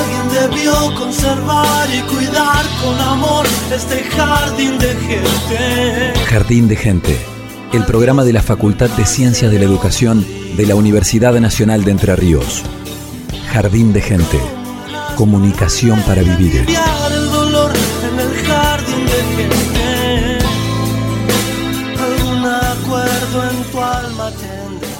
Alguien debió conservar y cuidar con amor este jardín de gente. Jardín de Gente, el programa de la Facultad de Ciencias de la Educación de la Universidad Nacional de Entre Ríos. Jardín de Gente, comunicación para vivir. En tu alma tendrás.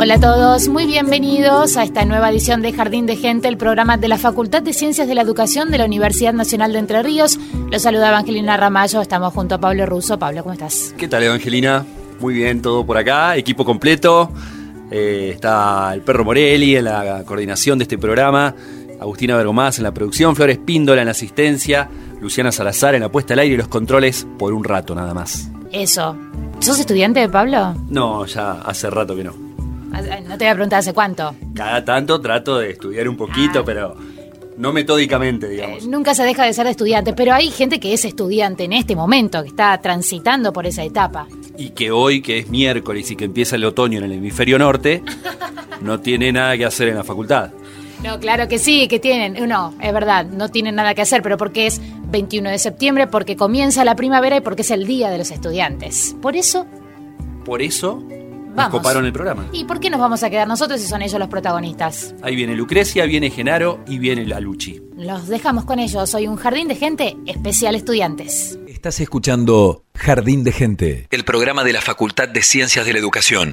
Hola a todos, muy bienvenidos a esta nueva edición de Jardín de Gente, el programa de la Facultad de Ciencias de la Educación de la Universidad Nacional de Entre Ríos. Los saluda Evangelina Ramallo, estamos junto a Pablo Russo. Pablo, ¿cómo estás? ¿Qué tal, Evangelina? Muy bien, todo por acá, equipo completo. Eh, está el perro Morelli en la coordinación de este programa, Agustina Bergomás en la producción, Flores Píndola en la asistencia, Luciana Salazar en la puesta al aire y los controles por un rato nada más. Eso. ¿Sos estudiante, Pablo? No, ya hace rato que no. Ah, No te voy a preguntar hace cuánto. Cada tanto trato de estudiar un poquito, Ah. pero no metódicamente, Eh, digamos. nunca se deja de ser estudiante, pero hay gente que es estudiante en este momento, que está transitando por esa etapa. Y que hoy, que es miércoles y que empieza el otoño en el hemisferio norte, no tiene nada que hacer en la facultad. No, claro que sí, que tienen. No, es verdad, no tienen nada que hacer, pero porque es 21 de septiembre, porque comienza la primavera y porque es el Día de los Estudiantes. Por eso, Por eso nos Vamos. coparon el programa. ¿y por qué nos vamos a quedar nosotros si son ellos los protagonistas? Ahí viene Lucrecia, viene Genaro y viene la Luchi. Los dejamos con ellos. Soy un jardín de gente especial estudiantes. Estás escuchando Jardín de Gente, el programa de la Facultad de Ciencias de la Educación.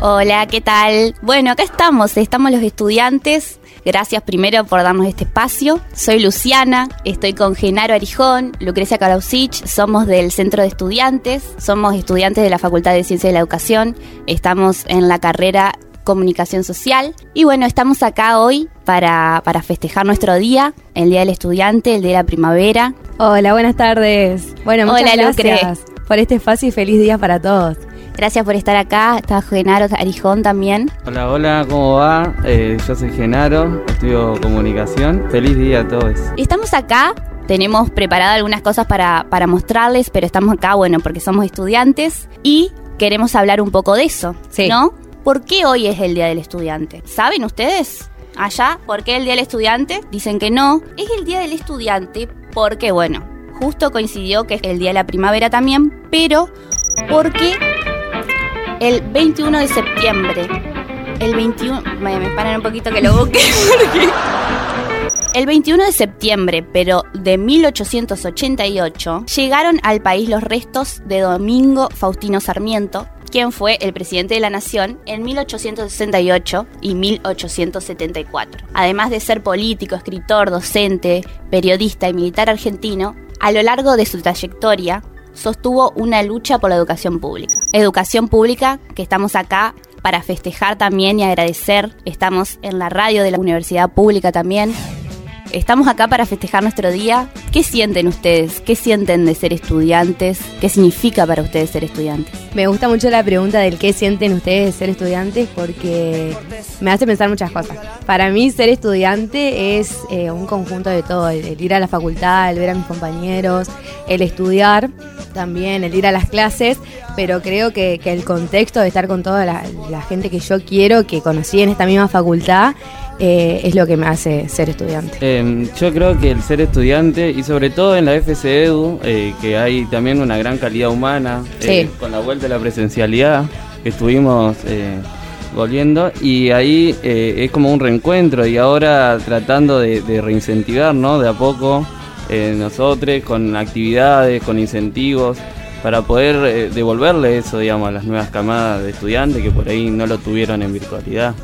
Hola, ¿qué tal? Bueno, acá estamos, estamos los estudiantes. Gracias primero por darnos este espacio. Soy Luciana, estoy con Genaro Arijón, Lucrecia Karausich, somos del Centro de Estudiantes, somos estudiantes de la Facultad de Ciencias de la Educación, estamos en la carrera Comunicación Social y bueno, estamos acá hoy para, para festejar nuestro día, el Día del Estudiante, el Día de la Primavera. Hola, buenas tardes. Bueno, muchas Hola, Lucre. gracias por este espacio y feliz día para todos. Gracias por estar acá, está Genaro Arijón también. Hola, hola, ¿cómo va? Eh, yo soy Genaro, estudio comunicación. Feliz día a todos. Estamos acá, tenemos preparadas algunas cosas para, para mostrarles, pero estamos acá, bueno, porque somos estudiantes y queremos hablar un poco de eso, Sí. ¿no? ¿Por qué hoy es el Día del Estudiante? ¿Saben ustedes? Allá, ¿por qué el Día del Estudiante? Dicen que no. Es el Día del Estudiante porque, bueno, justo coincidió que es el Día de la Primavera también, pero porque el 21 de septiembre, el 21, me, un poquito que lo busque, el 21 de septiembre, pero de 1888, llegaron al país los restos de Domingo Faustino Sarmiento, quien fue el presidente de la nación en 1868 y 1874. Además de ser político, escritor, docente, periodista y militar argentino, a lo largo de su trayectoria sostuvo una lucha por la educación pública. Educación pública que estamos acá para festejar también y agradecer. Estamos en la radio de la Universidad Pública también. Estamos acá para festejar nuestro día. ¿Qué sienten ustedes? ¿Qué sienten de ser estudiantes? ¿Qué significa para ustedes ser estudiantes? Me gusta mucho la pregunta del qué sienten ustedes de ser estudiantes porque me hace pensar muchas cosas. Para mí ser estudiante es eh, un conjunto de todo, el, ir a la facultad, el ver a mis compañeros, el estudiar también, el ir a las clases, pero creo que, que el contexto de estar con toda la, la gente que yo quiero, que conocí en esta misma facultad, eh, es lo que me hace ser estudiante. Eh, yo creo que el ser estudiante y sobre todo en la FC Edu, eh, que hay también una gran calidad humana, Sí. con la vuelta de la presencialidad que estuvimos volviendo y ahí es como un reencuentro y ahora tratando de, de reincentivar, ¿no? De a poco nosotros con actividades, con incentivos para poder devolverle eso, digamos, a las nuevas camadas de estudiantes que por ahí no lo tuvieron en virtualidad.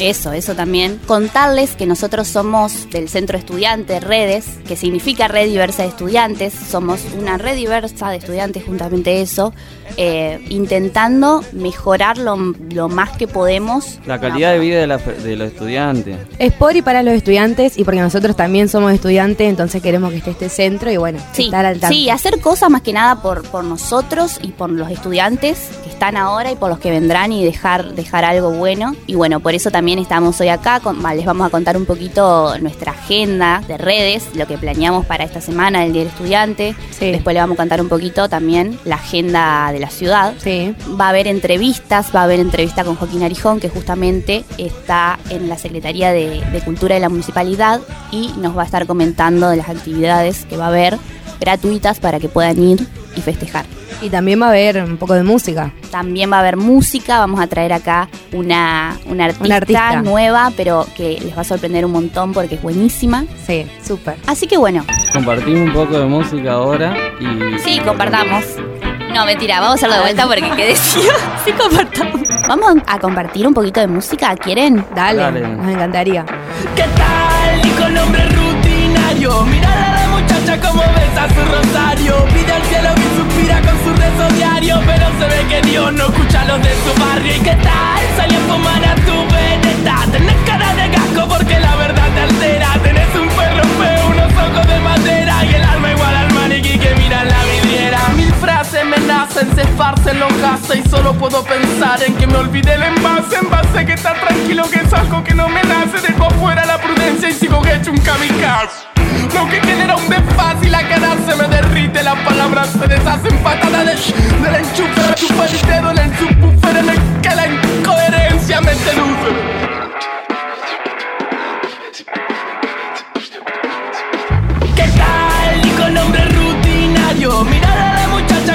Eso, eso también. Contarles que nosotros somos del Centro Estudiante Redes, que significa Red Diversa de Estudiantes. Somos una red diversa de estudiantes, juntamente eso, eh, intentando mejorar lo, lo más que podemos. La calidad de vida de, la- de los estudiantes. Es por y para los estudiantes y porque nosotros también somos estudiantes, entonces queremos que esté este centro y bueno, Sí, estar al tanto. sí, hacer cosas más que nada por, por nosotros y por los estudiantes que están ahora y por los que vendrán y dejar, dejar algo bueno. Y bueno, por eso también estamos hoy acá. con- les vamos a contar un poquito nuestra agenda de redes, lo que planeamos para esta semana del Día del Estudiante. Sí. Después le vamos a contar un poquito también la agenda de la ciudad. Sí. Va a haber entrevistas, va a haber entrevista con Joaquín Arijón, que justamente está en la Secretaría de, de Cultura de la Municipalidad y nos va a estar comentando de las actividades que va a haber gratuitas para que puedan ir y festejar. Y también va a haber un poco de música. También va a haber música, vamos a traer acá una, una artista, Una artista. nueva, pero que les va a sorprender un montón porque es buenísima. Sí, súper. Así que bueno, Compartimos un poco de música ahora y... Sí, compartamos. No, mentira, vamos a hacerlo de vuelta porque qué decía. Sí, compartamos. Vamos a compartir un poquito de música, ¿quieren? Dale, Dale. nos encantaría. ¿Qué tal? Y con nombre rutinario Mirar a la muchacha como besa su rosario Pide al cielo y suspira con su rezo diario Pero se ve que Dios no escucha a los de su barrio ¿Y qué tal? Salí a fumar a tu veneta Tenés cara de gasco porque la verdad te altera Tenés un perro feo, unos ojos de madera Y el alma igual al maniquí que mira en la vidriera Mil frases me nacen, se esparcen los gases Y solo puedo pensar en que me olvidé el envase Envase que está tranquilo que es algo que no me nace. Dejo afuera la prudencia y sigo hecho un kamikaze. Lo que genera un desfase y la cara se me derrite. Las palabras se deshacen patada de sh Del enchufe, chupa el dedo en el subwoofer En el que la incoherencia me seduce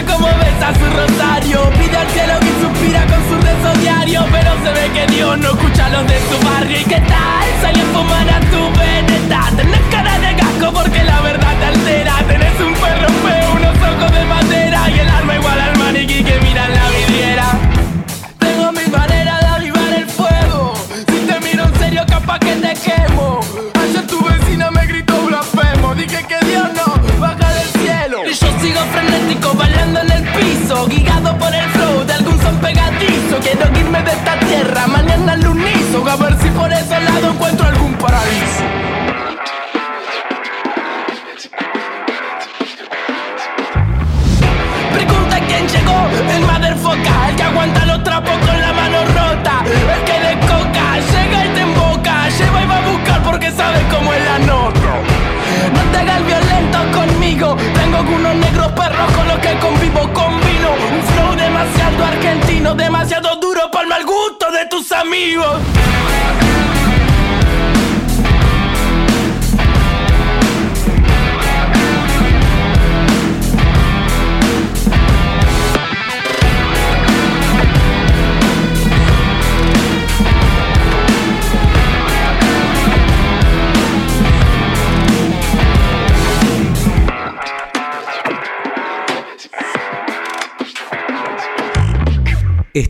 como besa su rosario Pide al cielo y suspira con su rezo diario Pero se ve que Dios no escucha a los de su barrio. ¿Y qué tal? Salí a fumar a tu veneta. Tenés cara de gasco porque la verdad te altera. Tenés un perro feo, unos ojos de madera Y el alma igual al maniquí que mira en la vidriera. Tengo mi manera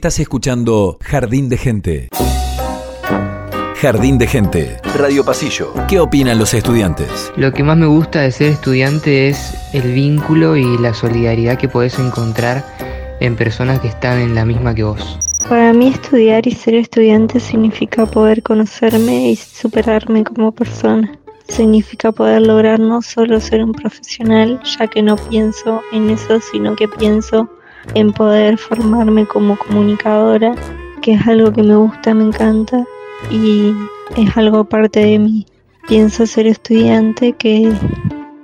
Estás escuchando Jardín de Gente. Jardín de Gente. Radio Pasillo. ¿Qué opinan los estudiantes? Lo que más me gusta de ser estudiante es el vínculo y la solidaridad que podés encontrar en personas que están en la misma que vos. Para mí estudiar y ser estudiante significa poder conocerme y superarme como persona. Significa poder lograr no solo ser un profesional, ya que no pienso en eso, sino que pienso en poder formarme como comunicadora, que es algo que me gusta, me encanta y es algo parte de mí. Pienso ser estudiante que,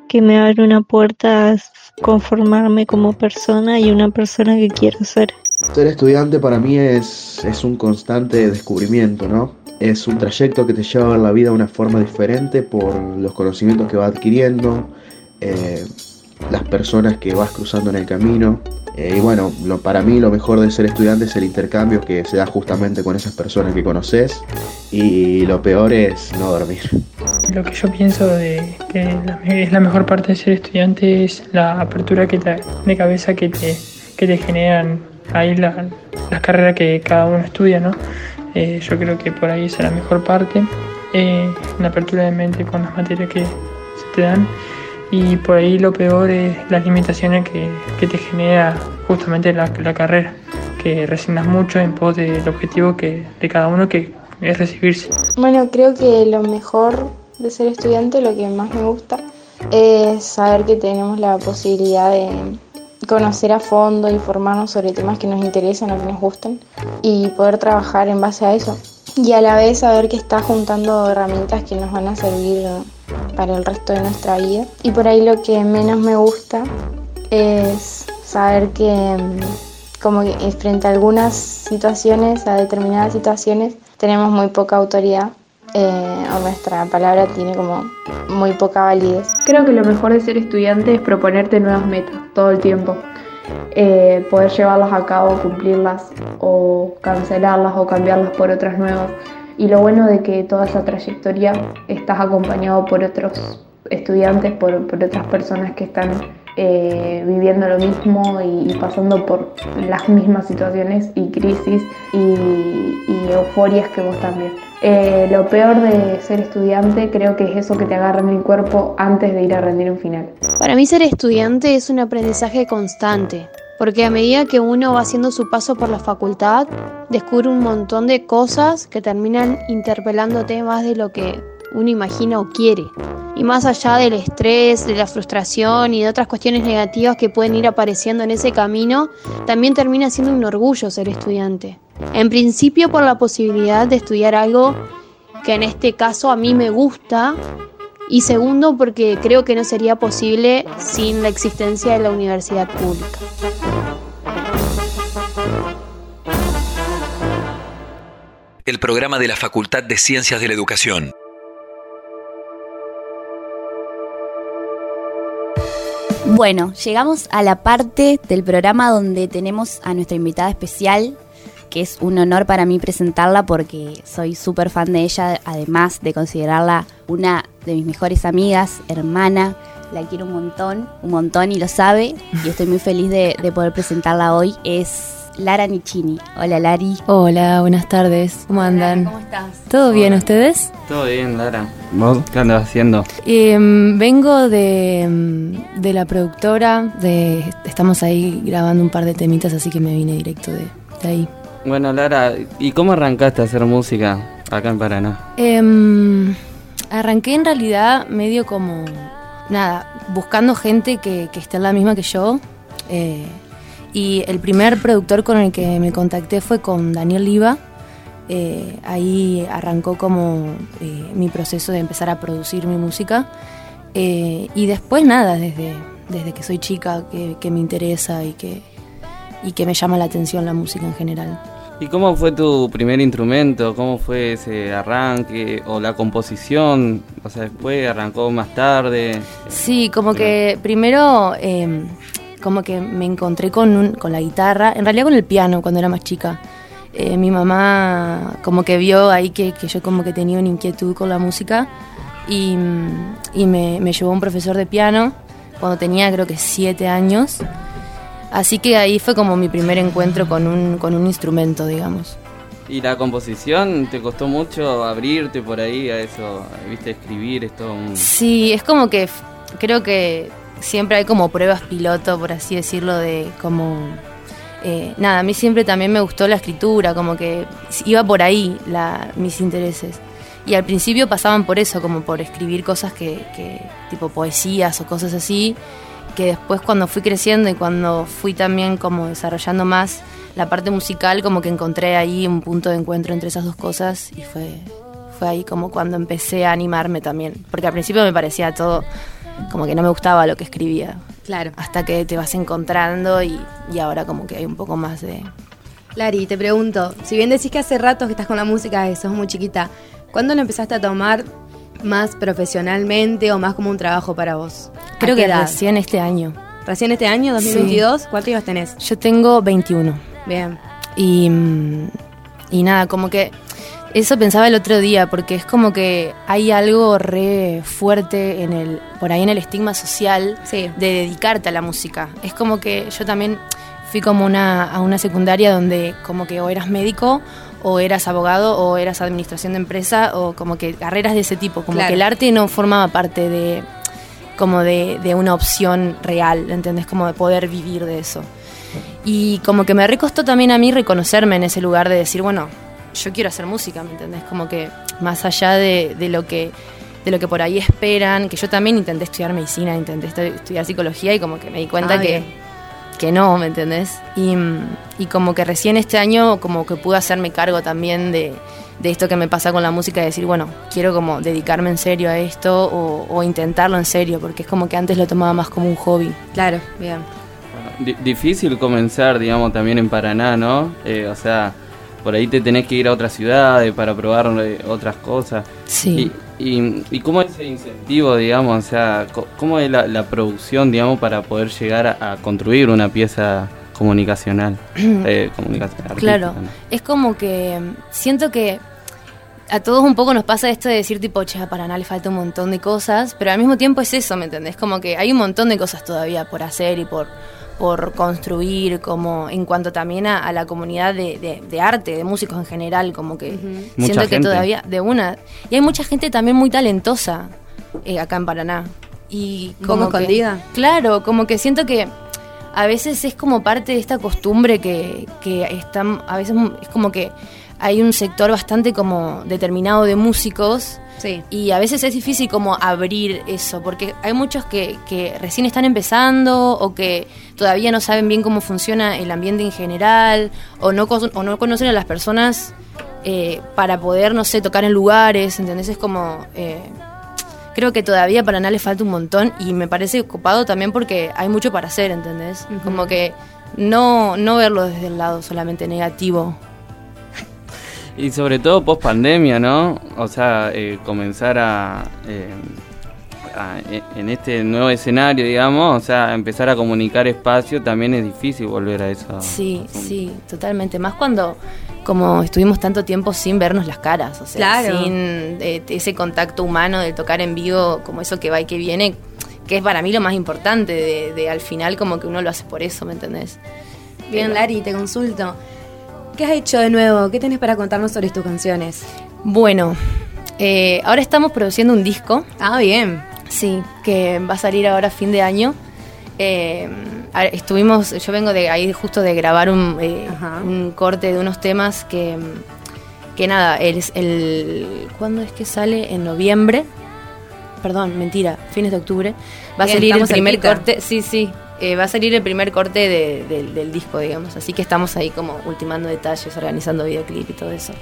que me abre una puerta a conformarme como persona y una persona que quiero ser. Ser estudiante para mí es, es un constante descubrimiento, ¿no? Es un trayecto que te lleva a la vida de una forma diferente por los conocimientos que vas adquiriendo, eh, las personas que vas cruzando en el camino. Eh, y bueno, lo, para mí lo mejor de ser estudiante es el intercambio que se da justamente con esas personas que conoces y lo peor es no dormir. Lo que yo pienso de que la- es la mejor parte de ser estudiante es la apertura que te- de cabeza que te, que te generan ahí la- las carreras que cada uno estudia, ¿no? Eh, yo creo que por ahí es la mejor parte, eh, la apertura de mente con las materias que se te dan y por ahí lo peor es las limitaciones que, que te genera justamente la, la carrera, que resignas mucho en pos del objetivo que, de cada uno que es recibirse. Bueno, creo que lo mejor de ser estudiante, lo que más me gusta, es saber que tenemos la posibilidad de conocer a fondo, informarnos sobre temas que nos interesan o que nos gustan y poder trabajar en base a eso. Y a la vez saber que está juntando herramientas que nos van a servir para el resto de nuestra vida. Y por ahí lo que menos me gusta es saber que mm, como que frente a algunas situaciones, a determinadas situaciones, tenemos muy poca autoridad eh, o nuestra palabra tiene como muy poca validez. Creo que lo mejor de ser estudiante es proponerte nuevas metas todo el tiempo. Eh, poder llevarlas a cabo, cumplirlas o cancelarlas o cambiarlas por otras nuevas. Y lo bueno de que toda esa trayectoria estás acompañado por otros estudiantes, por, por otras personas que están eh, viviendo lo mismo y, pasando por las mismas situaciones y crisis y, y euforias que vos también. Eh, lo peor de ser estudiante creo que es eso que te agarra en el cuerpo antes de ir a rendir un final. Para mí ser estudiante es un aprendizaje constante, porque a medida que uno va haciendo su paso por la facultad, descubre un montón de cosas que terminan interpelándote más de lo que uno imagina o quiere. Y más allá del estrés, de la frustración y de otras cuestiones negativas que pueden ir apareciendo en ese camino, también termina siendo un orgullo ser estudiante. En principio por la posibilidad de estudiar algo que en este caso a mí me gusta y segundo porque creo que no sería posible sin la existencia de la universidad pública. El programa de la Facultad de Ciencias de la Educación. Bueno, llegamos a la parte del programa donde tenemos a nuestra invitada especial, que es un honor para mí presentarla porque soy súper fan de ella, además de considerarla una de mis mejores amigas, hermana. La quiero un montón, un montón y lo sabe. Y estoy muy feliz de, de poder presentarla hoy. Es Lara Nichini. Hola Lari. Hola, buenas tardes. ¿Cómo andan? ¿Cómo estás? ¿Todo bien ustedes? Todo bien, Lara. ¿Vos qué andas haciendo? Eh, vengo de, mm, de la productora, de, estamos ahí grabando un par de temitas, así que me vine directo de, de ahí. Bueno, Lara, ¿y cómo arrancaste a hacer música acá en Paraná? Em, arranqué en realidad medio como, nada, buscando gente que, que esté en la misma que yo. eh, y el primer productor con el que me contacté fue con Daniel Liva. Eh, ahí arrancó como eh, mi proceso de empezar a producir mi música. Y después nada, desde, desde que soy chica, que, que me interesa y que, y que me llama la atención la música en general. ¿Y cómo fue tu primer instrumento? ¿Cómo fue ese arranque o la composición? O sea, después arrancó más tarde. Sí, como que primero eh, como que me encontré con, un- con la guitarra, en realidad con el piano cuando era más chica. Eh, mi mamá como que vio ahí que, que yo como que tenía una inquietud con la música y, y me, me llevó a un profesor de piano cuando tenía creo que siete años. Así que ahí fue como mi primer encuentro con un, con un instrumento, digamos. ¿Y la composición te costó mucho abrirte por ahí a eso? ¿Viste? Escribir es todo un... Sí, es como que creo que siempre hay como pruebas piloto, por así decirlo, de como... eh, nada, a mí siempre también me gustó la escritura, como que iba por ahí la, mis intereses. Y al principio pasaban por eso, como por escribir cosas que, que, tipo poesías o cosas así, que después cuando fui creciendo y cuando fui también como desarrollando más la parte musical, como que encontré ahí un punto de encuentro entre esas dos cosas y fue, fue ahí como cuando empecé a animarme también. Porque al principio me parecía todo como que no me gustaba lo que escribía. Claro. Hasta que te vas encontrando y, y ahora como que hay un poco más de, Lari, te pregunto, si bien decís que hace rato que estás con la música, sos muy chiquita, ¿cuándo lo empezaste a tomar más profesionalmente o más como un trabajo para vos? Creo ¿A qué que edad? recién este año. ¿Recién este año, 2022? ¿Cuántos años tenés? Yo tengo 21. Bien. Y, mm, y nada, como que eso pensaba el otro día, porque es como que hay algo re fuerte en el, por ahí en el estigma social de dedicarte a la música. Es como que yo también fui como una, a una secundaria donde como que o eras médico o eras abogado o eras administración de empresa o como que carreras de ese tipo, como Claro. que el arte no formaba parte de como de, de una opción real, ¿entendés? Como de poder vivir de eso. Y como que me recostó también a mí reconocerme en ese lugar de decir, bueno, yo quiero hacer música, ¿me entendés? Como que más allá de, de lo que de lo que por ahí esperan, que yo también intenté estudiar medicina, intenté estu- estudiar psicología y como que me di cuenta Ah, que, bien. Que no, ¿me entendés? Y, y como que recién este año como que pude hacerme cargo también de, de esto que me pasa con la música, de decir, bueno, quiero como dedicarme en serio a esto o, o intentarlo en serio, porque es como que antes lo tomaba más como un hobby. Claro, bien. Di- difícil comenzar, digamos, también en Paraná, ¿no? Eh, o sea, por ahí te tenés que ir a otras ciudades para probar eh, otras cosas. Sí. Y, y, y cómo es el incentivo, digamos? O sea, ¿cómo es la, la producción, digamos, para poder llegar a, a construir una pieza comunicacional? eh, comunicacional Claro, es como que mm, siento que a todos un poco nos pasa esto de decir tipo, che, a Paraná le falta un montón de cosas, pero al mismo tiempo es eso, ¿me entendés? Como que hay un montón de cosas todavía por hacer y por, por construir, como en cuanto también a, a la comunidad de, de- de arte, de músicos en general, como que siento que gente. todavía, de una, y hay mucha gente también muy talentosa eh, acá en Paraná. Y ¿Un poco como que- escondida? claro, como que siento que a veces es como parte de esta costumbre que, que están, a veces es como que hay un sector bastante como determinado de músicos Sí. y a veces es difícil como abrir eso, porque hay muchos que, que recién están empezando o que todavía no saben bien cómo funciona el ambiente en general o no, o no conocen a las personas eh, para poder, no sé, tocar en lugares, ¿entendés? Es como... eh, creo que todavía para nada le falta un montón y me parece ocupado también porque hay mucho para hacer, ¿entendés? Como que no, no verlo desde el lado solamente negativo. Y sobre todo post pandemia, ¿no? O sea, eh, comenzar a, eh, a- e- en este nuevo escenario, digamos, o sea, empezar a comunicar espacio también es difícil volver a eso. Sí, sí, totalmente. Más cuando como estuvimos tanto tiempo sin vernos las caras, o sea, Claro. sin eh, ese contacto humano de tocar en vivo, como eso que va y que viene, que es para mí lo más importante, de, de al final como que uno lo hace por eso, ¿me entendés? Bien, Lari, te consulto. ¿Qué has hecho de nuevo? ¿Qué tenés para contarnos sobre tus canciones? Bueno, eh, ahora estamos produciendo un disco. Ah, bien. Sí, que va a salir ahora a fin de año. Eh, estuvimos, yo vengo de ahí justo de grabar un, eh, un corte de unos temas que, que nada, es el, ¿cuándo es que sale? En noviembre. Perdón, mentira, fines de octubre. Va a salir el primer cerquita. corte, sí, sí, eh, va a salir el primer corte de- del- del disco, digamos. Así que estamos ahí como ultimando detalles, organizando videoclip y todo eso.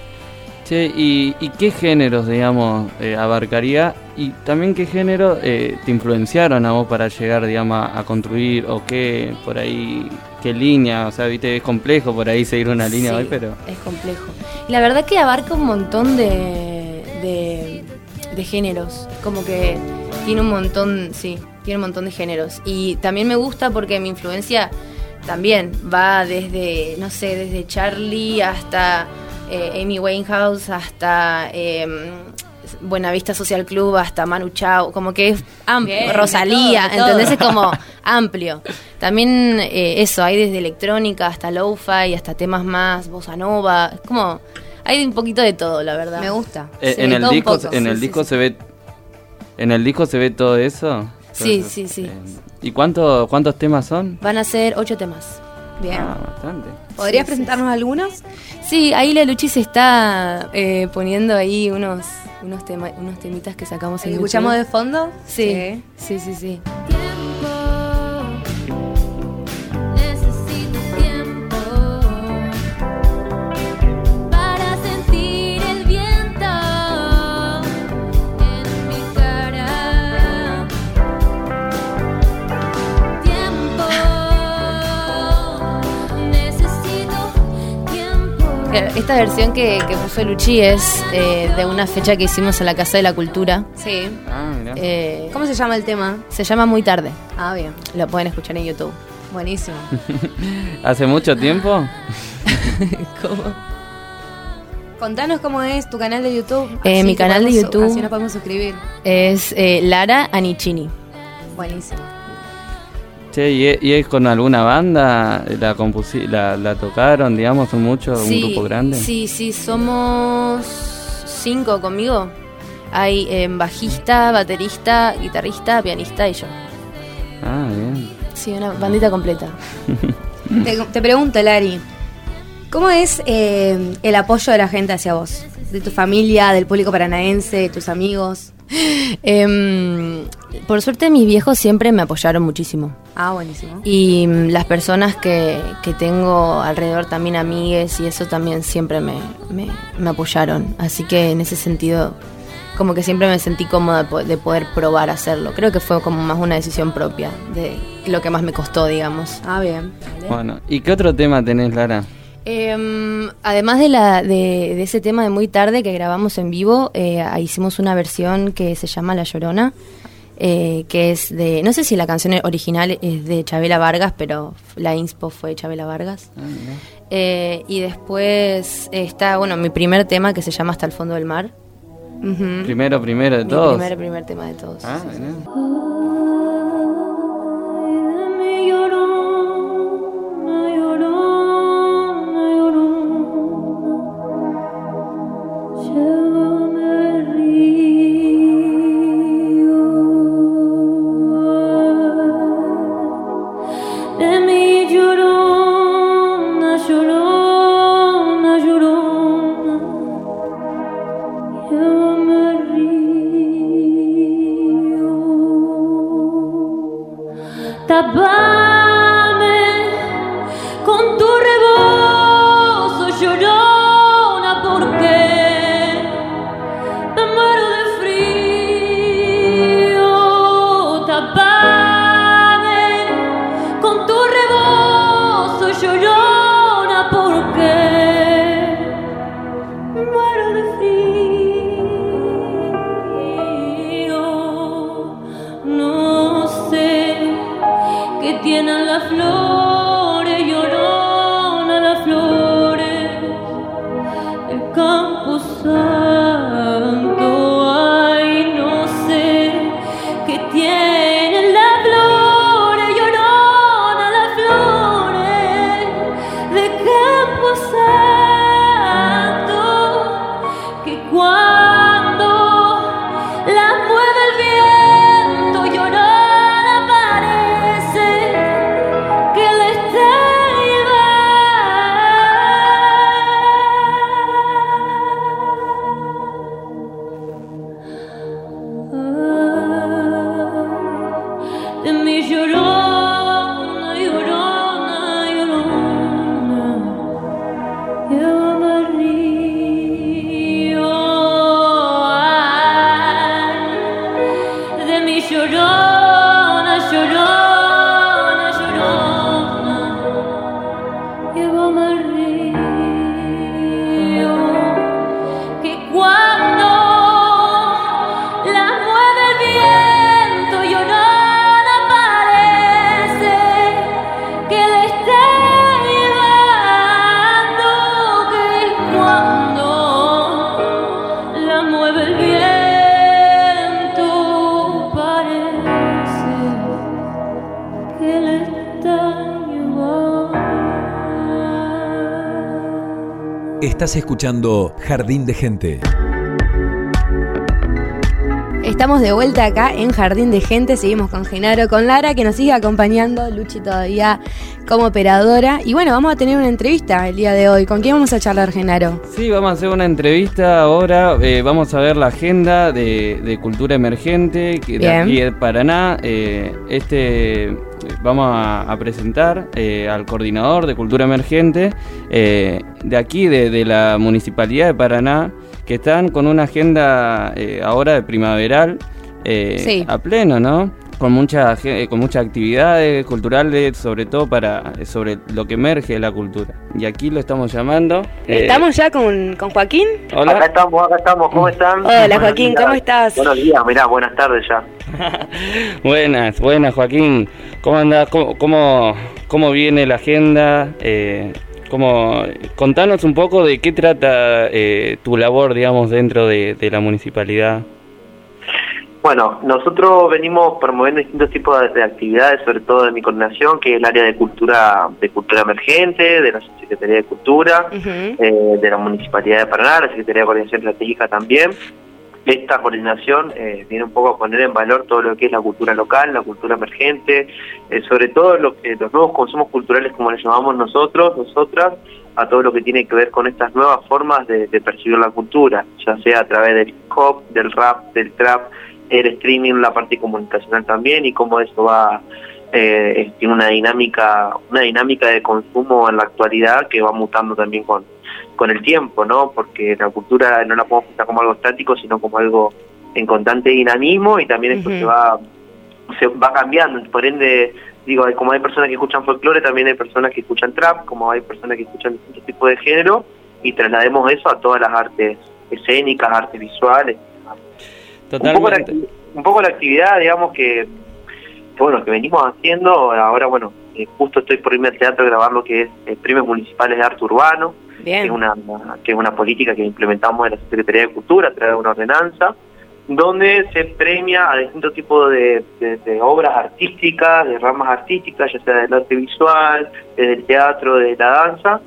Che, ¿y, y qué géneros, digamos, eh, abarcaría? Y también qué género eh, te influenciaron a vos para llegar, digamos, a, construir o qué, por ahí, qué línea? O sea, viste, es complejo por ahí seguir una línea Sí, hoy, pero... Es complejo. Y la verdad que abarca un montón de, de, de géneros. Como que tiene un montón, sí, tiene un montón de géneros. Y también me gusta porque mi influencia también va desde, no sé, desde Charlie hasta eh, Amy Winehouse, hasta eh, Buenavista Social Club, hasta Manu Chao. Como que es amplio. Bien, de Rosalía, todo, de todo. ¿entendés? Es como amplio. También eh, eso, hay desde electrónica hasta lo-fi, hasta temas más bossa nova. Es como, hay un poquito de todo, la verdad. Me gusta. Eh, en el todo un disco, poco. en Sí, el sí, disco sí. se ve... ¿En el disco se ve todo eso? Sí, sí, sí. ¿Y cuánto, cuántos temas son? Van a ser ocho temas. Bien. Ah, bastante. ¿Podrías Sí, sí, presentarnos algunos? Sí, ahí la Luchi se está eh, poniendo ahí unos, unos, tema- unos temitas que sacamos en ¿Escuchamos de fondo? Sí, sí, sí, sí. Necesito Claro, esta versión que, que puso Luchi es eh, de una fecha que hicimos en la Casa de la Cultura. Sí. Ah, mirá. Eh, ¿Cómo se llama el tema? se llama Muy Tarde. Ah, bien. Lo pueden escuchar en YouTube. Buenísimo. ¿Hace mucho tiempo? ¿Cómo? Contanos cómo es tu canal de YouTube. Eh, mi canal de YouTube. Así nos podemos suscribir. Es eh, Lara Anichini. Buenísimo. Che, ¿y es, y es con alguna banda? ¿La, compusi- la, la tocaron, digamos? ¿Son muchos? ¿Un grupo grande? Sí, sí, somos cinco conmigo. Hay eh, bajista, baterista, guitarrista, pianista y yo. Ah, bien. Sí, una bandita completa. Te, te pregunto, Lari, ¿cómo es eh, el apoyo de la gente hacia vos? De tu familia, del público paranaense, de tus amigos. Em, por suerte mis viejos siempre me apoyaron muchísimo. Ah, buenísimo. Y mm, las personas que, que tengo alrededor también amigues y eso también siempre me, me- me apoyaron. Así que en ese sentido como que siempre me sentí cómoda de po- de poder probar a hacerlo. Creo que fue como más una decisión propia de lo que más me costó, digamos. Ah, bien. Bueno, ¿y qué otro tema tenés, Lara? Em, además de, la, de, de ese tema de muy tarde que grabamos en vivo, eh, hicimos una versión que se llama La Llorona, eh, que es de, no sé si la canción original es de Chabela Vargas, pero la inspo fue Chabela Vargas. Eh, y después está, bueno, mi primer tema que se llama Hasta el fondo del mar. Primero, primero de Mi todos. primer, primer tema de todos. Ah, sí, Estás escuchando Jardín de Gente. Estamos de vuelta acá en Jardín de Gente, seguimos con Genaro, con Lara, que nos sigue acompañando, Luchi todavía como operadora. Y bueno, vamos a tener una entrevista el día de hoy. ¿Con quién vamos a charlar, Genaro? Sí, vamos a hacer una entrevista ahora. eh, vamos a ver la agenda de, de cultura emergente que de Bien. aquí de Paraná. eh, este vamos a, a presentar eh, al coordinador de cultura emergente eh, de aquí de, de la municipalidad de Paraná que están con una agenda eh, ahora de primaveral eh, Sí. a pleno, ¿no? Con mucha ge- con muchas actividades culturales, sobre todo para sobre lo que emerge de la cultura. Y aquí lo estamos llamando. eh, Estamos ya con, con Joaquín. Hola. Acá estamos, acá estamos, ¿cómo están? Hola, Joaquín, días. ¿cómo estás? Buenos días, mirá, buenas tardes ya. Buenas, buenas Joaquín. ¿Cómo andás? ¿Cómo, cómo, cómo viene la agenda? Eh, ¿cómo- contanos un poco de qué trata eh, tu labor, digamos, dentro de, de la municipalidad. Bueno, nosotros venimos promoviendo distintos tipos de, de actividades, sobre todo de mi coordinación, que es el área de cultura de cultura emergente, de la Secretaría de Cultura, eh, de la Municipalidad de Paraná, la Secretaría de Coordinación Estratégica también. Esta coordinación eh, viene un poco a poner en valor todo lo que es la cultura local, la cultura emergente, eh, sobre todo lo que, los nuevos consumos culturales, como les llamamos nosotros, nosotras, a todo lo que tiene que ver con estas nuevas formas de, de percibir la cultura, ya sea a través del hip hop, del rap, del trap, el streaming, la parte comunicacional también, y cómo eso va eh, tiene una dinámica una dinámica de consumo en la actualidad que va mutando también con con el tiempo no porque la cultura no la podemos pensar como algo estático sino como algo en constante dinamismo y también esto se va se va cambiando. Por ende digo como hay personas que escuchan folclore también hay personas que escuchan trap como hay personas que escuchan distintos tipos de género y traslademos eso a todas las artes escénicas artes visuales un poco, la, acti- un poco la actividad, digamos, que, que, bueno, que venimos haciendo, ahora, bueno, eh, justo estoy por irme al teatro a grabar lo que es eh, Premios Municipales de Arte Urbano, que es, una, que es una política que implementamos en la Secretaría de Cultura a través de una ordenanza, donde se premia a distintos tipos de, de- de obras artísticas, de ramas artísticas, ya sea del arte visual, desde el teatro, de la danza,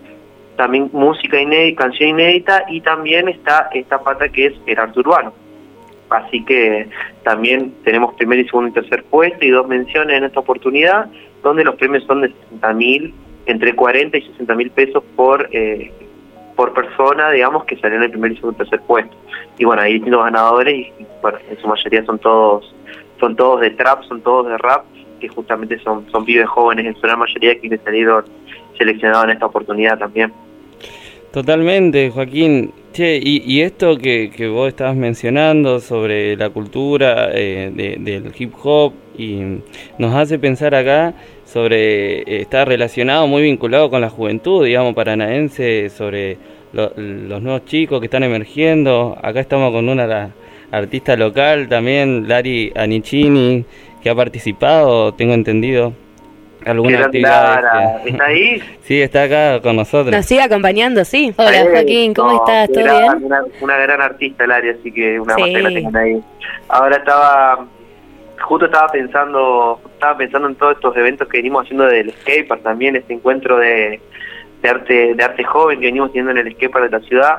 también música inédita, canción inédita, y también está esta pata que es el arte urbano. Así que también tenemos primer y segundo y tercer puesto y dos menciones en esta oportunidad, donde los premios son de 60 mil, entre 40 y 60 mil pesos por eh, por persona, digamos, que salió en el primer y segundo y tercer puesto. Y bueno, hay distintos ganadores y, bueno, en su mayoría son todos son todos de trap, son todos de rap, que justamente son son pibes jóvenes en su gran mayoría que salieron seleccionados en esta oportunidad también. Totalmente, Joaquín. Che, y, esto que, que vos estabas mencionando sobre la cultura eh, de- del hip hop y nos hace pensar acá sobre, eh, está relacionado, muy vinculado con la juventud, digamos, paranaense, sobre lo- los nuevos chicos que están emergiendo. Acá estamos con una la- artista local también, Lari Anichini, que ha participado, tengo entendido, alguna actividad. Este- ¿Está ahí? Sí, está acá con nosotros. Nos sigue acompañando, sí. Eh, no, era Una, una gran artista el área, así que una Sí. más que la tengan ahí. Ahora estaba, justo estaba pensando, estaba pensando en todos estos eventos que venimos haciendo del skatepark también, este encuentro de, de arte de arte joven que venimos teniendo en el skatepark de la ciudad,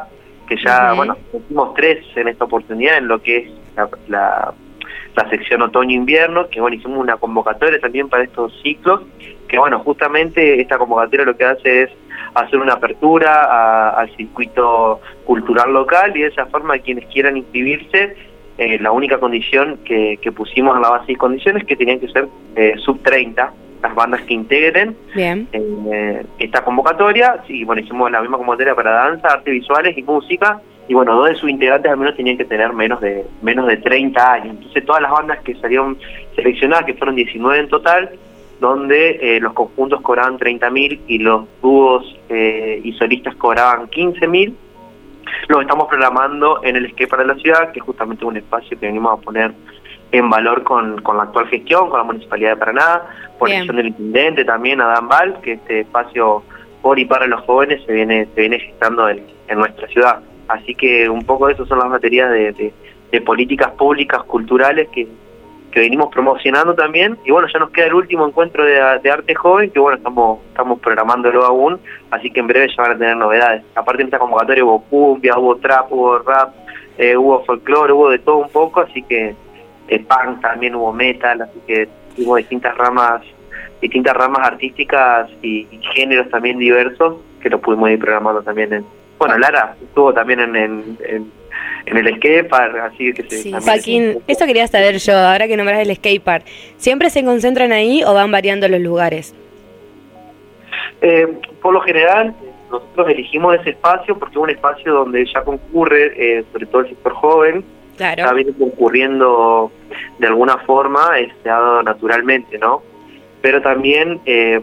que ya, bueno, hicimos tres en esta oportunidad en lo que es la, la, la sección otoño-invierno, que bueno, hicimos una convocatoria también para estos ciclos, que bueno, justamente esta convocatoria lo que hace es hacer una apertura a- al circuito cultural local y de esa forma quienes quieran inscribirse, eh, la única condición que, que pusimos en la base de condiciones es que tenían que ser eh, sub 30 las bandas que integren Bien. eh, esta convocatoria, sí, bueno, hicimos la misma convocatoria para danza, artes visuales y música, y bueno, dos de sus integrantes al menos tenían que tener menos de menos de 30 años. Entonces todas las bandas que salieron seleccionadas, que fueron 19 en total, donde eh, los conjuntos cobraban 30.000 y los dúos eh, y solistas cobraban 15.000, los estamos programando en el Escape para la ciudad, que es justamente un espacio que venimos a poner en valor con, con la actual gestión, con la Municipalidad de Paraná, por elección del intendente también, Adán Val, que este espacio por y para los jóvenes se viene, se viene gestando en, en nuestra ciudad. Así que un poco de eso son las materias de, políticas públicas, culturales que, venimos promocionando también. Y bueno, ya nos queda el último encuentro de, de arte joven, que bueno, estamos, estamos programándolo aún, así que en breve ya van a tener novedades. Aparte en esta convocatoria hubo cumbia, hubo trap, hubo rap, eh, hubo folclore, hubo de todo un poco, así que eh, punk también hubo metal, así que hubo distintas ramas distintas ramas artísticas y, y géneros también diversos que lo pudimos ir programando también en bueno Lara estuvo también en, en, en, en el skatepark así que se también- Joaquín, eso quería saber yo, ahora que nombras el skatepark. ¿Siempre se concentran ahí o van variando los lugares? Eh, por lo general, nosotros elegimos ese espacio porque es un espacio donde ya concurre, eh, sobre todo el sector joven, Claro. ya viene concurriendo de alguna forma dado naturalmente, ¿no? Pero también, eh,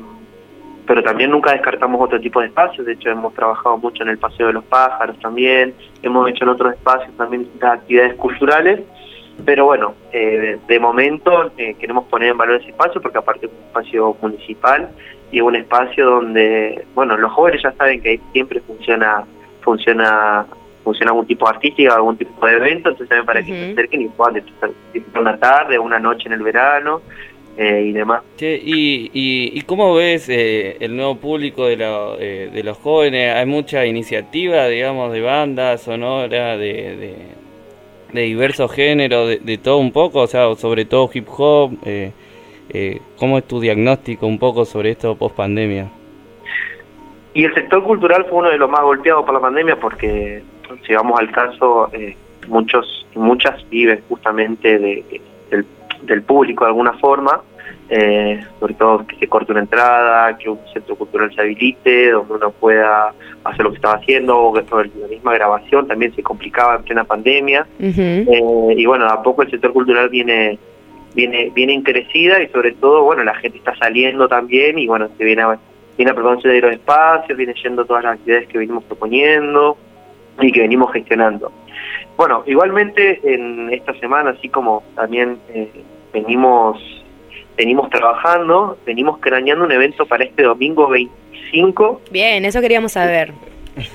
pero también nunca descartamos otro tipo de espacios, de hecho hemos trabajado mucho en el Paseo de los Pájaros también, hemos hecho en otros espacios también distintas actividades culturales, pero bueno, eh, de momento eh, queremos poner en valor ese espacio porque aparte es un espacio municipal y un espacio donde, bueno, los jóvenes ya saben que ahí siempre funciona, funciona, funciona algún tipo de artística, algún tipo de evento, entonces también para que se acerquen y puedan disfrutar una tarde, una noche en el verano eh, y demás. Che, y, y, ¿y cómo ves eh, el nuevo público de, la- eh, de los jóvenes? ¿Hay mucha iniciativa, digamos, de bandas sonora, de, de, de diversos géneros, de, de todo un poco? O sea, sobre todo hip hop. Eh, ¿Cómo es tu diagnóstico un poco sobre esto post pandemia? Y el sector cultural fue uno de los más golpeados por la pandemia porque, si vamos al caso, eh, muchos muchas viven justamente de, del, del público de alguna forma, eh, sobre todo que se corte una entrada, que un centro cultural se habilite, donde uno pueda hacer lo que estaba haciendo, o la misma grabación también se complicaba en plena pandemia. Eh, y bueno, a poco el sector cultural viene viene viene en crecida y sobre todo, bueno, la gente está saliendo también y bueno, se viene a, viene apropiándose de los espacios, viene yendo todas las actividades que venimos proponiendo y que venimos gestionando. Bueno, igualmente en esta semana, así como también eh, venimos venimos trabajando, venimos craneando un evento para este domingo 25 Bien, eso queríamos saber.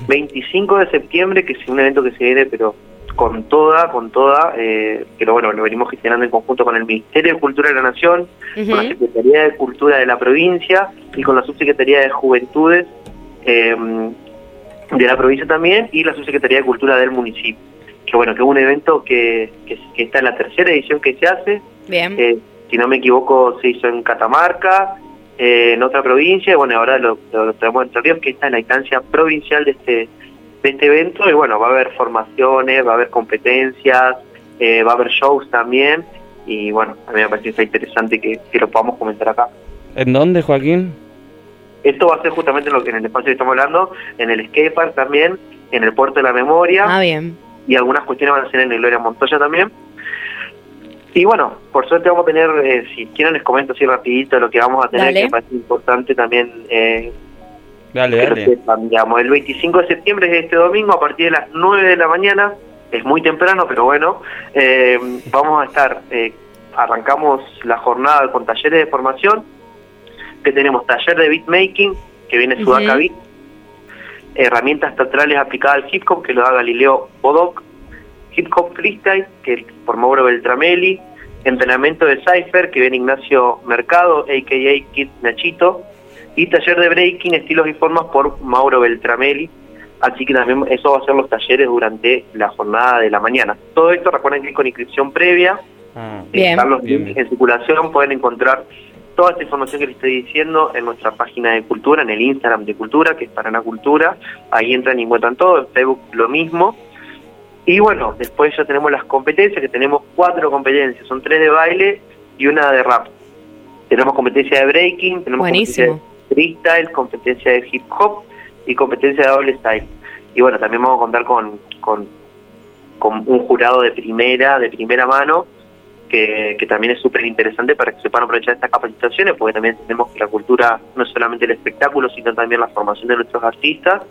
25 de septiembre, que es un evento que se viene, pero con toda, con toda, eh, pero bueno, lo venimos gestionando en conjunto con el Ministerio de Cultura de la Nación, con la Secretaría de Cultura de la provincia y con la Subsecretaría de Juventudes eh, de la provincia también y la Subsecretaría de Cultura del municipio. Que bueno, que es un evento que, que, que está en la tercera edición que se hace. Bien. Eh, si no me equivoco, se hizo en Catamarca, eh, en otra provincia, y bueno, ahora lo, lo, lo traemos en Entre Ríos, que está en la instancia provincial de este de este evento, y bueno, va a haber formaciones, va a haber competencias, eh, va a haber shows también, y bueno, a mí me parece que está interesante que, que lo podamos comentar acá. ¿En dónde, Joaquín? Esto va a ser justamente lo que en el espacio que estamos hablando, en el skatepark también, en el puerto de la memoria, Ah, bien. y algunas cuestiones van a ser en el Gloria Montoya también. Y bueno, por suerte vamos a tener, eh, si quieren les comento así rapidito lo que vamos a tener, Dale. que me parece importante también eh, Dale, que lo dale. sepan, digamos, el 25 de septiembre es este domingo a partir de las 9 de la mañana, es muy temprano, pero bueno, eh, vamos a estar, eh, arrancamos la jornada con talleres de formación, que tenemos taller de beatmaking, que viene Sudaca. Beat, herramientas teatrales aplicadas al hip hop, que lo da Galileo Bodoc, hip hop freestyle, que por Mauro Beltramelli, entrenamiento de Cypher, que viene Ignacio Mercado, a.k.a. Kid Nachito, y taller de breaking, estilos y formas por Mauro Beltramelli. Así que también eso va a ser los talleres durante la jornada de la mañana. Todo esto recuerden que es con inscripción previa, Ah, Bien. están los Bien, en circulación, pueden encontrar toda esta información que les estoy diciendo en nuestra página de Cultura, en el Instagram de Cultura, que es Paraná Cultura, ahí entran y encuentran todo, en Facebook lo mismo. Y bueno, después ya tenemos las competencias, que tenemos cuatro competencias, son tres de baile y una de rap. Tenemos competencia de breaking, tenemos Buenísimo. competencia de freestyle, competencia de hip hop y competencia de doble style. Y bueno, también vamos a contar con, con, con un jurado de primera, de primera mano, que, que también es súper interesante para que sepan aprovechar estas capacitaciones, porque también tenemos que la cultura no es solamente el espectáculo, sino también la formación de nuestros artistas,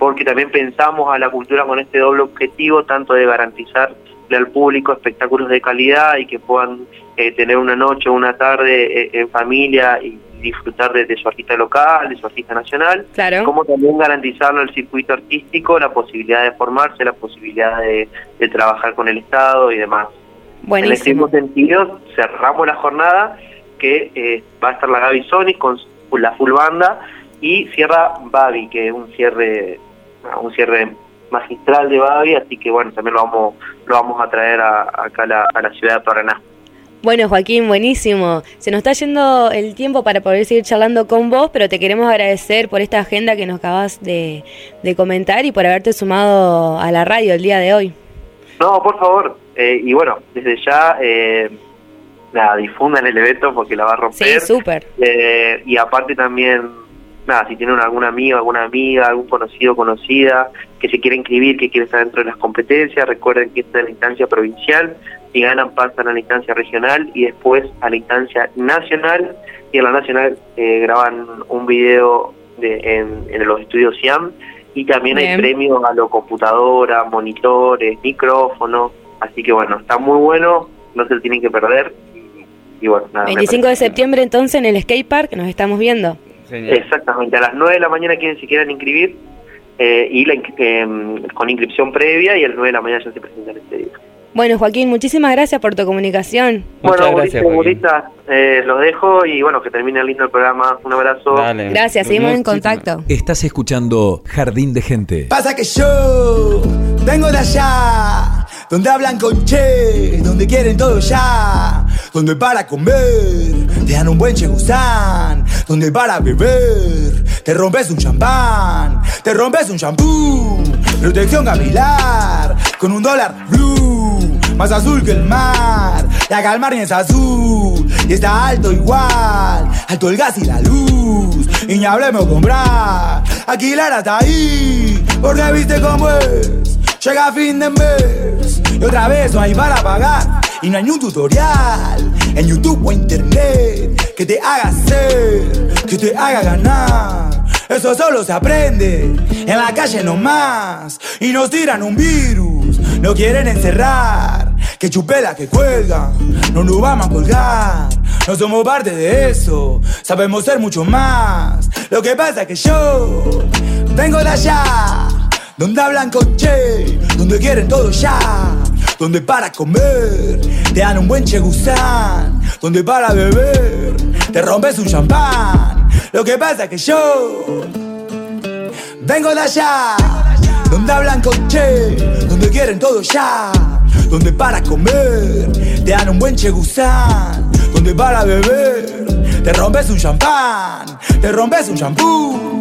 porque también pensamos a la cultura con este doble objetivo, tanto de garantizarle al público espectáculos de calidad y que puedan eh, tener una noche o una tarde eh, en familia y disfrutar de, de su artista local, de su artista nacional, Claro. como también garantizarle al circuito artístico la posibilidad de formarse, la posibilidad de, de trabajar con el Estado y demás. En este Buenísimo. mismo sentido, cerramos la jornada que eh, va a estar la Gaby Sonic con la full banda y cierra Babi, que es un cierre un cierre magistral de Babi, así que bueno, también lo vamos lo vamos a traer a- acá a la, a la ciudad de Paraná. Bueno, Joaquín, buenísimo. Se nos está yendo el tiempo para poder seguir charlando con vos, pero te queremos agradecer por esta agenda que nos acabas de, de comentar y por haberte sumado a la radio el día de hoy. No, por favor, eh, y bueno, desde ya, eh, nada, difundan el evento porque la va a romper. Sí, súper. Eh, y aparte también, nada, si tienen algún amigo, alguna amiga, algún conocido, conocida, que se quiere inscribir, que quiere estar dentro de las competencias, recuerden que esta es la instancia provincial, si ganan pasan a la instancia regional y después a la instancia nacional, y en la nacional eh, graban un video de, en, en los estudios SIAM, y también hay premios a los computadoras, monitores, micrófonos, así que bueno, está muy bueno, no se lo tienen que perder, y, y bueno, nada. me 25 de septiembre entonces en el skate park nos estamos viendo. Exactamente, a las 9 de la mañana quienes se quieran inscribir eh, y la, eh, con inscripción previa y a las 9 de la mañana ya se presentan este día. Bueno, Joaquín, muchísimas gracias por tu comunicación. bueno, Mauricio, Maurita, eh, los dejo y bueno, que termine lindo el programa. Un abrazo. Gracias, seguimos en contacto. Estás escuchando Jardín de Gente. Pasa que yo vengo de allá, donde hablan con che, donde quieren todo ya, donde para comer te dan un buen chegusán, donde para beber. Te rompes un champán, te rompes un champú, protección capilar, con un dólar blue, más azul que el mar, y acá el mar ni es azul, y está alto igual, alto el gas y la luz, y ni hablemos comprar, alquilar hasta ahí, porque viste cómo es, llega fin de mes, y otra vez no hay para pagar, y no hay ni un tutorial, en YouTube o internet, que te haga ser, que te haga ganar. Eso solo se aprende en la calle nomás. Y nos tiran un virus, no quieren encerrar. Que chupela que cuelgan, no nos vamos a colgar. No somos parte de eso, sabemos ser mucho más. Lo que pasa es que yo vengo de allá, donde hablan con che, donde quieren todo ya. Donde para comer te dan un buen chegusán, donde para beber te rompes un champán. Lo que pasa es que yo vengo de allá, donde hablan con che, donde quieren todo ya, donde para comer te dan un buen chegusán, donde para beber te rompes un champán, te rompes un champú.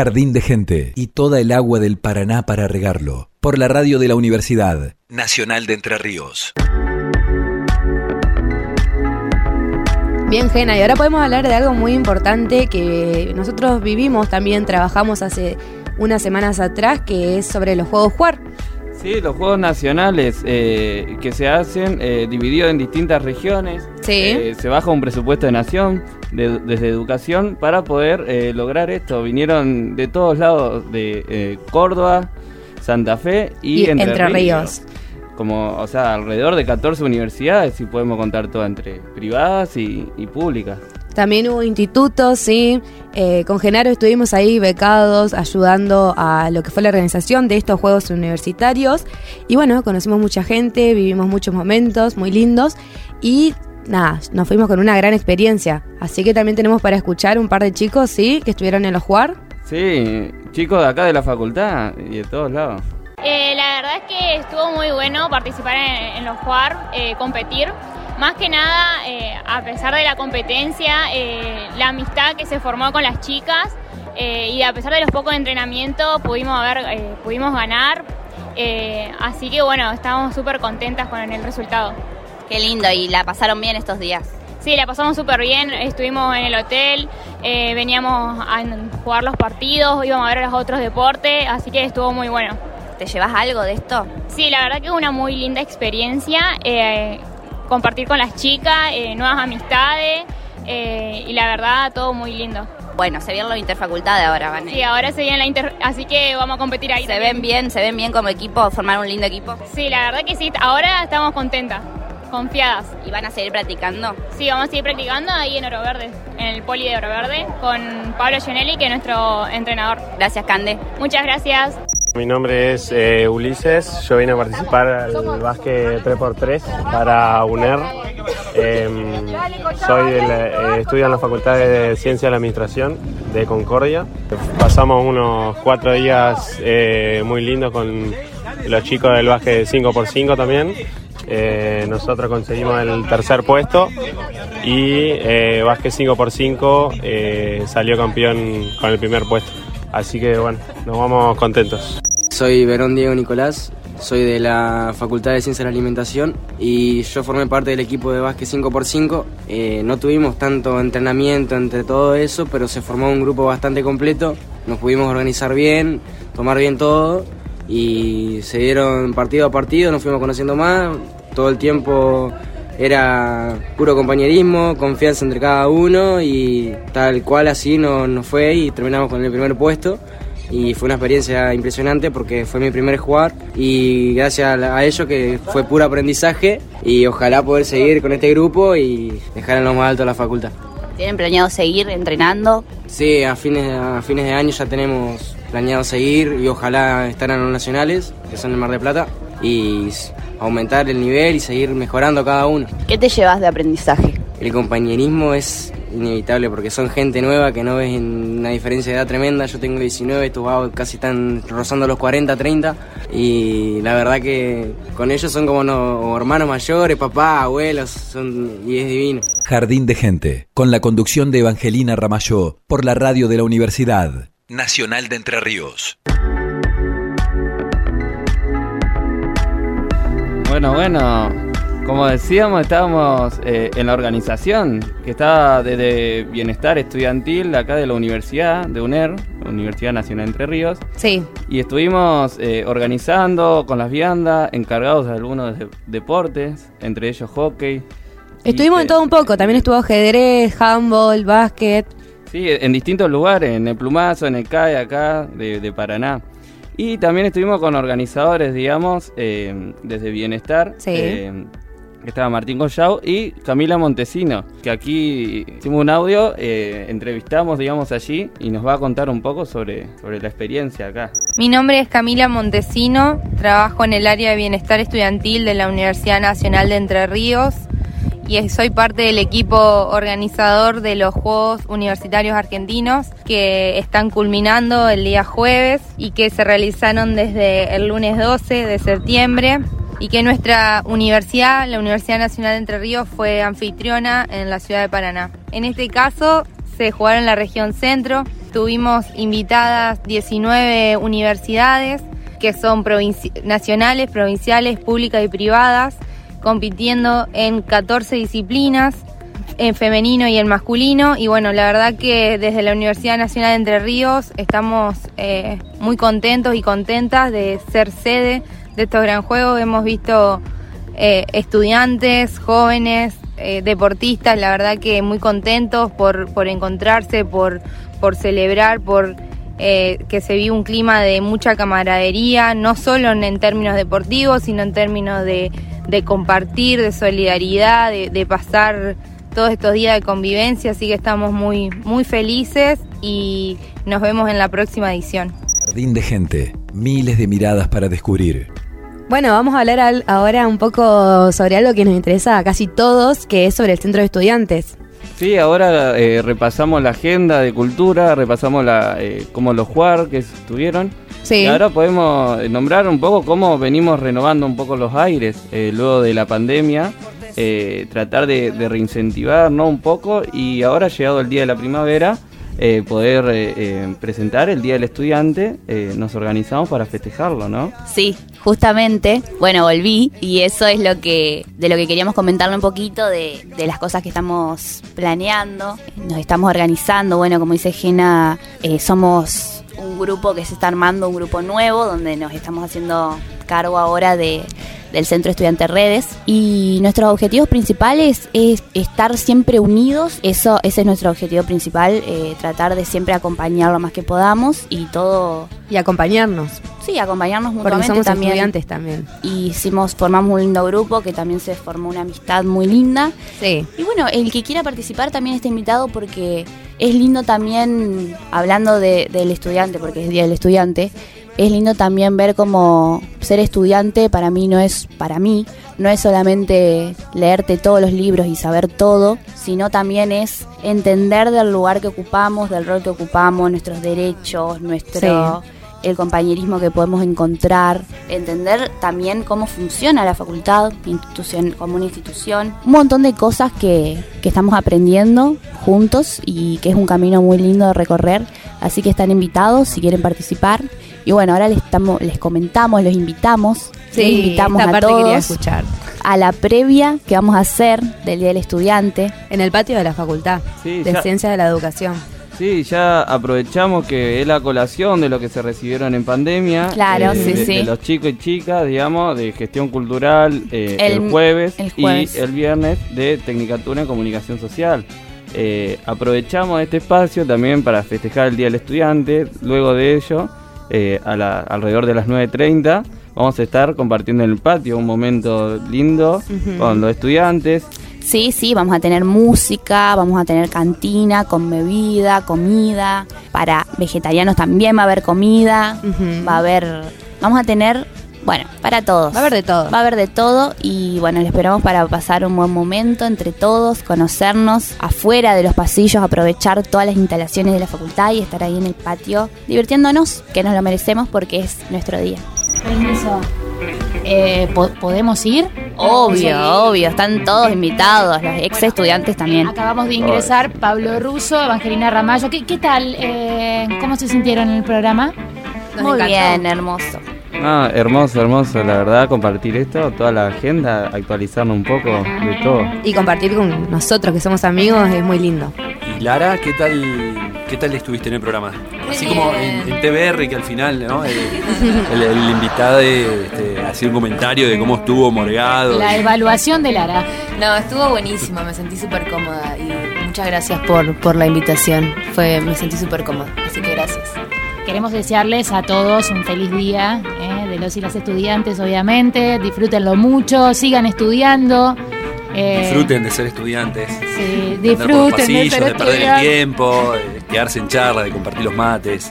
Jardín de Gente y toda el agua del Paraná para regarlo. Por la radio de la Universidad Nacional de Entre Ríos. Bien, Gena, y ahora podemos hablar de algo muy importante que nosotros vivimos también, trabajamos hace unas semanas atrás, que es sobre los juegos jugar. Sí, los juegos nacionales eh, que se hacen eh, divididos en distintas regiones. Sí. Eh, se baja un presupuesto de nación de- desde educación para poder eh, lograr esto. Vinieron de todos lados, de eh, Córdoba, Santa Fe y, Y Entre, Entre Ríos. Ríos. Como, o sea, alrededor de 14 universidades, si podemos contar todo entre privadas y, y públicas. También hubo institutos, sí. Eh, con Genaro estuvimos ahí becados, ayudando a lo que fue la organización de estos Juegos Universitarios. Y bueno, conocimos mucha gente, vivimos muchos momentos muy lindos. Y nada, nos fuimos con una gran experiencia. Así que también tenemos para escuchar un par de chicos, sí, que estuvieron en los jugar. Sí, chicos de acá de la facultad y de todos lados. Eh, la verdad es que estuvo muy bueno participar en, en los jugar, eh, competir. Más que nada, eh, a pesar de la competencia, eh, la amistad que se formó con las chicas eh, y a pesar de los pocos entrenamientos pudimos, haber, pudimos ganar. Así que bueno, estamos súper contentas con el resultado. Qué lindo, y la pasaron bien estos días. Sí, la pasamos súper bien, estuvimos en el hotel, eh, veníamos a jugar los partidos, íbamos a ver los otros deportes, así que estuvo muy bueno. ¿Te llevas algo de esto? Sí, la verdad que es una muy linda experiencia, eh, compartir con las chicas, eh, nuevas amistades eh, y la verdad todo muy lindo. Bueno, se viene la interfacultad ahora, Vane. Sí, ahora se viene la inter, así que vamos a competir ahí. ¿Se también. ven bien? ¿Se ven bien como equipo? ¿Formar un lindo equipo? Sí, la verdad que sí, ahora estamos contentas, confiadas. ¿Y van a seguir practicando? Sí, vamos a seguir practicando ahí en Oro Verde, en el poli de Oro Verde, con Pablo Gianelli, que es nuestro entrenador. Gracias, Cande. Muchas gracias. Mi nombre es eh, Ulises, yo vine a participar al básquet 3x3 para UNER. Em, soy del, eh, estudio en la Facultad de Ciencia de la Administración de Concordia. Pasamos unos cuatro días eh, muy lindos con los chicos del básquet 5x5 también. Nosotros conseguimos el tercer puesto y básquet 5x5 eh, salió campeón con el primer puesto. Así que bueno, nos vamos contentos. Soy Verón Diego Nicolás, soy de la Facultad de Ciencias de la Alimentación y yo formé parte del equipo de básquet 5x5. Eh, no tuvimos tanto entrenamiento entre todo eso, pero se formó un grupo bastante completo. Nos pudimos organizar bien, tomar bien todo y se dieron partido a partido, nos fuimos conociendo más. Todo el tiempo era puro compañerismo, confianza entre cada uno y tal cual así nos, nos fue y terminamos con el primer puesto y fue una experiencia impresionante porque fue mi primer jugar y gracias a ello que fue puro aprendizaje y ojalá poder seguir con este grupo y dejar en lo más alto la facultad. ¿Tienen planeado seguir entrenando? Sí, a fines, a fines de año ya tenemos planeado seguir y ojalá estar en los nacionales, que son el Mar de Plata, y aumentar el nivel y seguir mejorando cada uno. ¿Qué te llevas de aprendizaje? El compañerismo es inevitable porque son gente nueva que no ves una diferencia de edad tremenda. Yo tengo 19, estos vagos casi están rozando los 40, 30 y la verdad que con ellos son como no, hermanos mayores, papás, abuelos, son, y es divino. Jardín de Gente, con la conducción de Evangelina Ramayó, por la radio de la Universidad Nacional de Entre Ríos. Bueno, bueno, como decíamos, estábamos eh, en la organización que está desde Bienestar Estudiantil, acá de la Universidad de UNER, Universidad Nacional Entre Ríos. Sí. Y estuvimos eh, organizando con las viandas, encargados de algunos de- deportes, entre ellos hockey. Estuvimos en todo un poco, también estuvo ajedrez, handball, básquet. Sí, en distintos lugares, en el Plumazo, en el CAE acá de, de Paraná. Y también estuvimos con organizadores, digamos, eh, desde Bienestar. Sí. Estaba Martín Collao y Camila Montesino, que aquí hicimos un audio, eh, entrevistamos, digamos, allí y nos va a contar un poco sobre, sobre la experiencia acá. Mi nombre es Camila Montesino, trabajo en el área de bienestar estudiantil de la Universidad Nacional de Entre Ríos y soy parte del equipo organizador de los Juegos Universitarios Argentinos que están culminando el día jueves y que se realizaron desde el lunes 12 de septiembre y que nuestra universidad, la Universidad Nacional de Entre Ríos, fue anfitriona en la ciudad de Paraná. En este caso se jugaron en la región centro, tuvimos invitadas 19 universidades que son nacionales, provinciales, públicas y privadas, compitiendo en 14 disciplinas, en femenino y en masculino. Y bueno, la verdad que desde la Universidad Nacional de Entre Ríos estamos eh, muy contentos y contentas de ser sede de estos gran juegos. Hemos visto eh, estudiantes, jóvenes, eh, deportistas, la verdad que muy contentos por, por encontrarse, por, por celebrar, por eh, que se vive un clima de mucha camaradería, no solo en, en términos deportivos, sino en términos de, de compartir, de solidaridad, de, de pasar todos estos días de convivencia, así que estamos muy, muy felices y nos vemos en la próxima edición. Jardín de Gente, miles de miradas para descubrir. Bueno, vamos a hablar al- ahora un poco sobre algo que nos interesa a casi todos, que es sobre el centro de estudiantes. Sí, ahora eh, repasamos la agenda de cultura, repasamos la, eh, cómo los jugar que estuvieron. Sí. Y ahora podemos eh, nombrar un poco cómo venimos renovando un poco los aires eh, luego de la pandemia, eh, tratar de, de reincentivar ¿no? un poco y ahora llegado el día de la primavera, eh, poder eh, eh, presentar el Día del Estudiante, eh, nos organizamos para festejarlo, ¿no? Sí, justamente, bueno, volví y eso es lo que de lo que queríamos comentarle un poquito de, de las cosas que estamos planeando, nos estamos organizando, bueno, como dice Gena, somos un grupo que se está armando, un grupo nuevo, donde nos estamos haciendo cargo ahora de, del Centro Estudiante Redes y nuestros objetivos principales es estar siempre unidos, eso ese es nuestro objetivo principal, eh, tratar de siempre acompañar lo más que podamos y todo... Y acompañarnos. Sí, acompañarnos Porque mutuamente somos también. estudiantes también. Y hicimos, formamos un lindo grupo que también se formó una amistad muy linda. Sí. Y bueno, el que quiera participar también está invitado porque es lindo también, hablando de- del estudiante, porque es Día del Estudiante, es lindo también ver cómo ser estudiante para mí no es, para mí, no es solamente leerte todos los libros y saber todo, sino también es entender del lugar que ocupamos, del rol que ocupamos, nuestros derechos, nuestro el compañerismo que podemos encontrar, entender también cómo funciona la facultad institución, como una institución, un montón de cosas que, que estamos aprendiendo juntos y que es un camino muy lindo de recorrer, así que están invitados si quieren participar Y bueno, ahora les, estamos, les comentamos, los invitamos. Sí, les invitamos esta a parte todos quería escuchar. a la previa que vamos a hacer del Día del Estudiante. En el patio de la facultad Sí, de ya- Ciencias de la Educación. Sí, ya aprovechamos que es la colación de lo que se recibieron en pandemia. Claro, eh, sí, de, sí. de los chicos y chicas, digamos, de gestión cultural eh, el, El- jueves, el jueves. y el viernes de Tecnicatura en Comunicación Social. Eh, aprovechamos este espacio también para festejar el Día del Estudiante. Luego de ello, eh, a la- alrededor de las 9.30, vamos a estar compartiendo en el patio un momento lindo con los estudiantes. Sí, sí, vamos a tener música, vamos a tener cantina con bebida, comida. Para vegetarianos también va a haber comida, va a haber... Vamos a tener, bueno, para todos. Va a haber de todo. Va a haber de todo y bueno, le esperamos para pasar un buen momento entre todos, conocernos afuera de los pasillos, aprovechar todas las instalaciones de la facultad y estar ahí en el patio divirtiéndonos, que nos lo merecemos porque es nuestro día. Permiso. Eh, ¿po- ¿Podemos ir? Obvio, Sí. obvio, están todos invitados, los ex estudiantes también. Acabamos de ingresar Pablo Russo, Evangelina Ramallo. ¿Qué, qué tal? Eh, ¿Cómo se sintieron en el programa? Muy bien, hermoso. Ah, hermoso, hermoso, la verdad, compartir esto, toda la agenda, actualizarnos un poco de todo. Y compartir con nosotros que somos amigos es muy lindo. Y Lara, ¿qué tal, qué tal estuviste en el programa? Así como en, en TBR, que al final, ¿no? El, el- el invitado este, hacía un comentario de cómo estuvo Morgado. La evaluación de Lara. No, estuvo buenísimo, me sentí súper cómoda y muchas gracias por, por la invitación. Fue, me sentí súper cómoda, así que gracias. Queremos desearles a todos un feliz día eh, de los y las estudiantes, obviamente. Disfrútenlo mucho, sigan estudiando. eh, Disfruten de ser estudiantes. Sí, de por los disfruten de pasillos, ser de perder el tiempo, de quedarse en charla, de compartir los mates,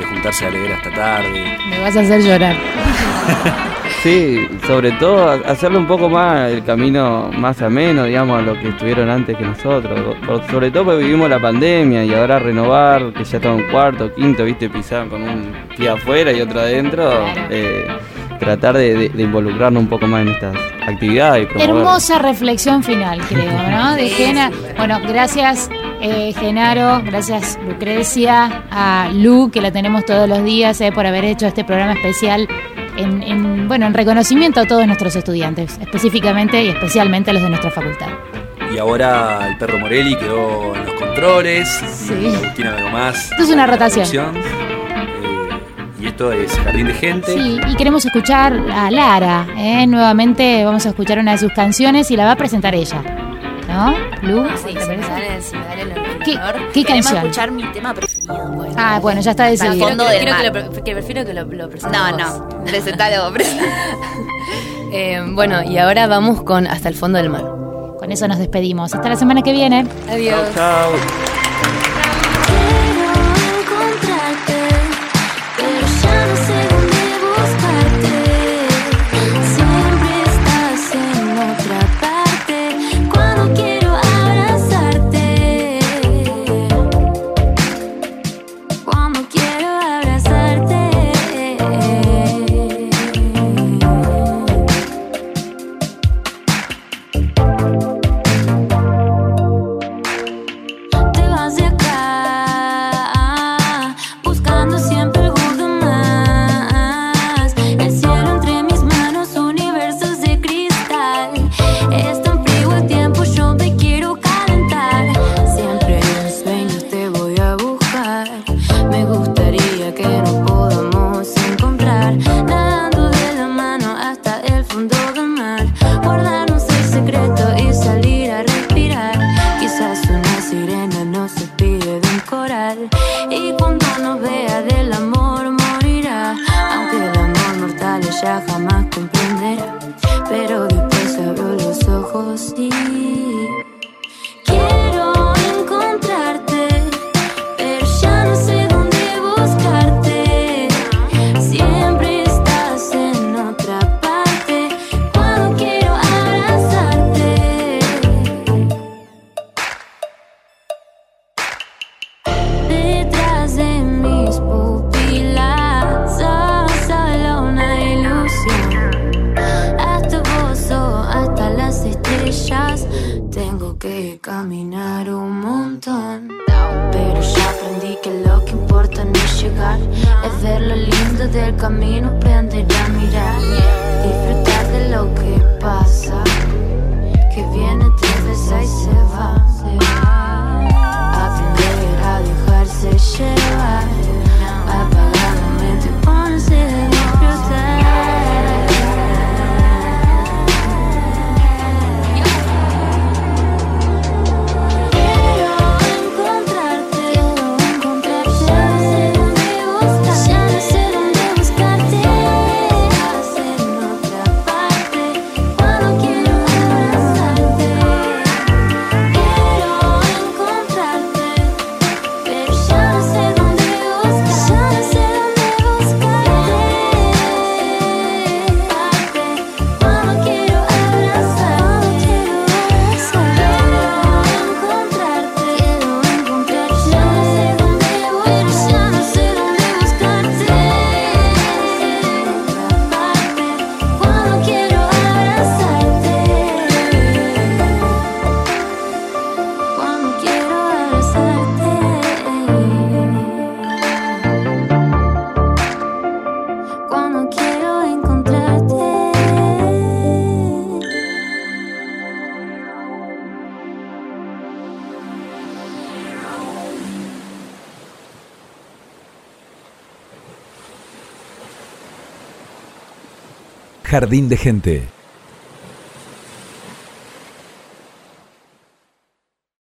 de juntarse a leer hasta tarde. Me vas a hacer llorar. Sí, sobre todo ha- hacerle un poco más el camino más ameno, digamos, a lo que estuvieron antes que nosotros. Sobre todo porque vivimos la pandemia y ahora renovar, que ya estamos en cuarto, quinto, viste, pisar con un pie afuera y otro adentro, eh, tratar de, de- de involucrarnos un poco más en estas actividades y. Hermosa reflexión final, creo, ¿no? De Gena. Bueno, gracias eh, Genaro, gracias Lucrecia, a Lu, que la tenemos todos los días, eh, por haber hecho este programa especial en, en, bueno, en reconocimiento a todos nuestros estudiantes, específicamente y especialmente a los de nuestra facultad. Y ahora el perro Morelli quedó en los controles. Sí. Agustina Veromás. Esto es una rotación. Eh, y esto es Jardín de Gente. Sí, y queremos escuchar a Lara, ¿eh? Nuevamente vamos a escuchar una de sus canciones y la va a presentar ella. ¿No? Lu, Sí, ¿te si me parece? dan el- si me ¿Qué, qué canción? escuchar mi tema preferido. Bueno, Ah, bueno, ya está decidido. Creo, Fondo que, del creo mar. que, lo, que prefiero que lo, lo presentes No, vos. no, presentalo, presentalo. Eh, bueno, y ahora vamos con Hasta el fondo del mar. Con eso nos despedimos. Hasta la semana que viene. Adiós. Chao. Pero Jardín de gente.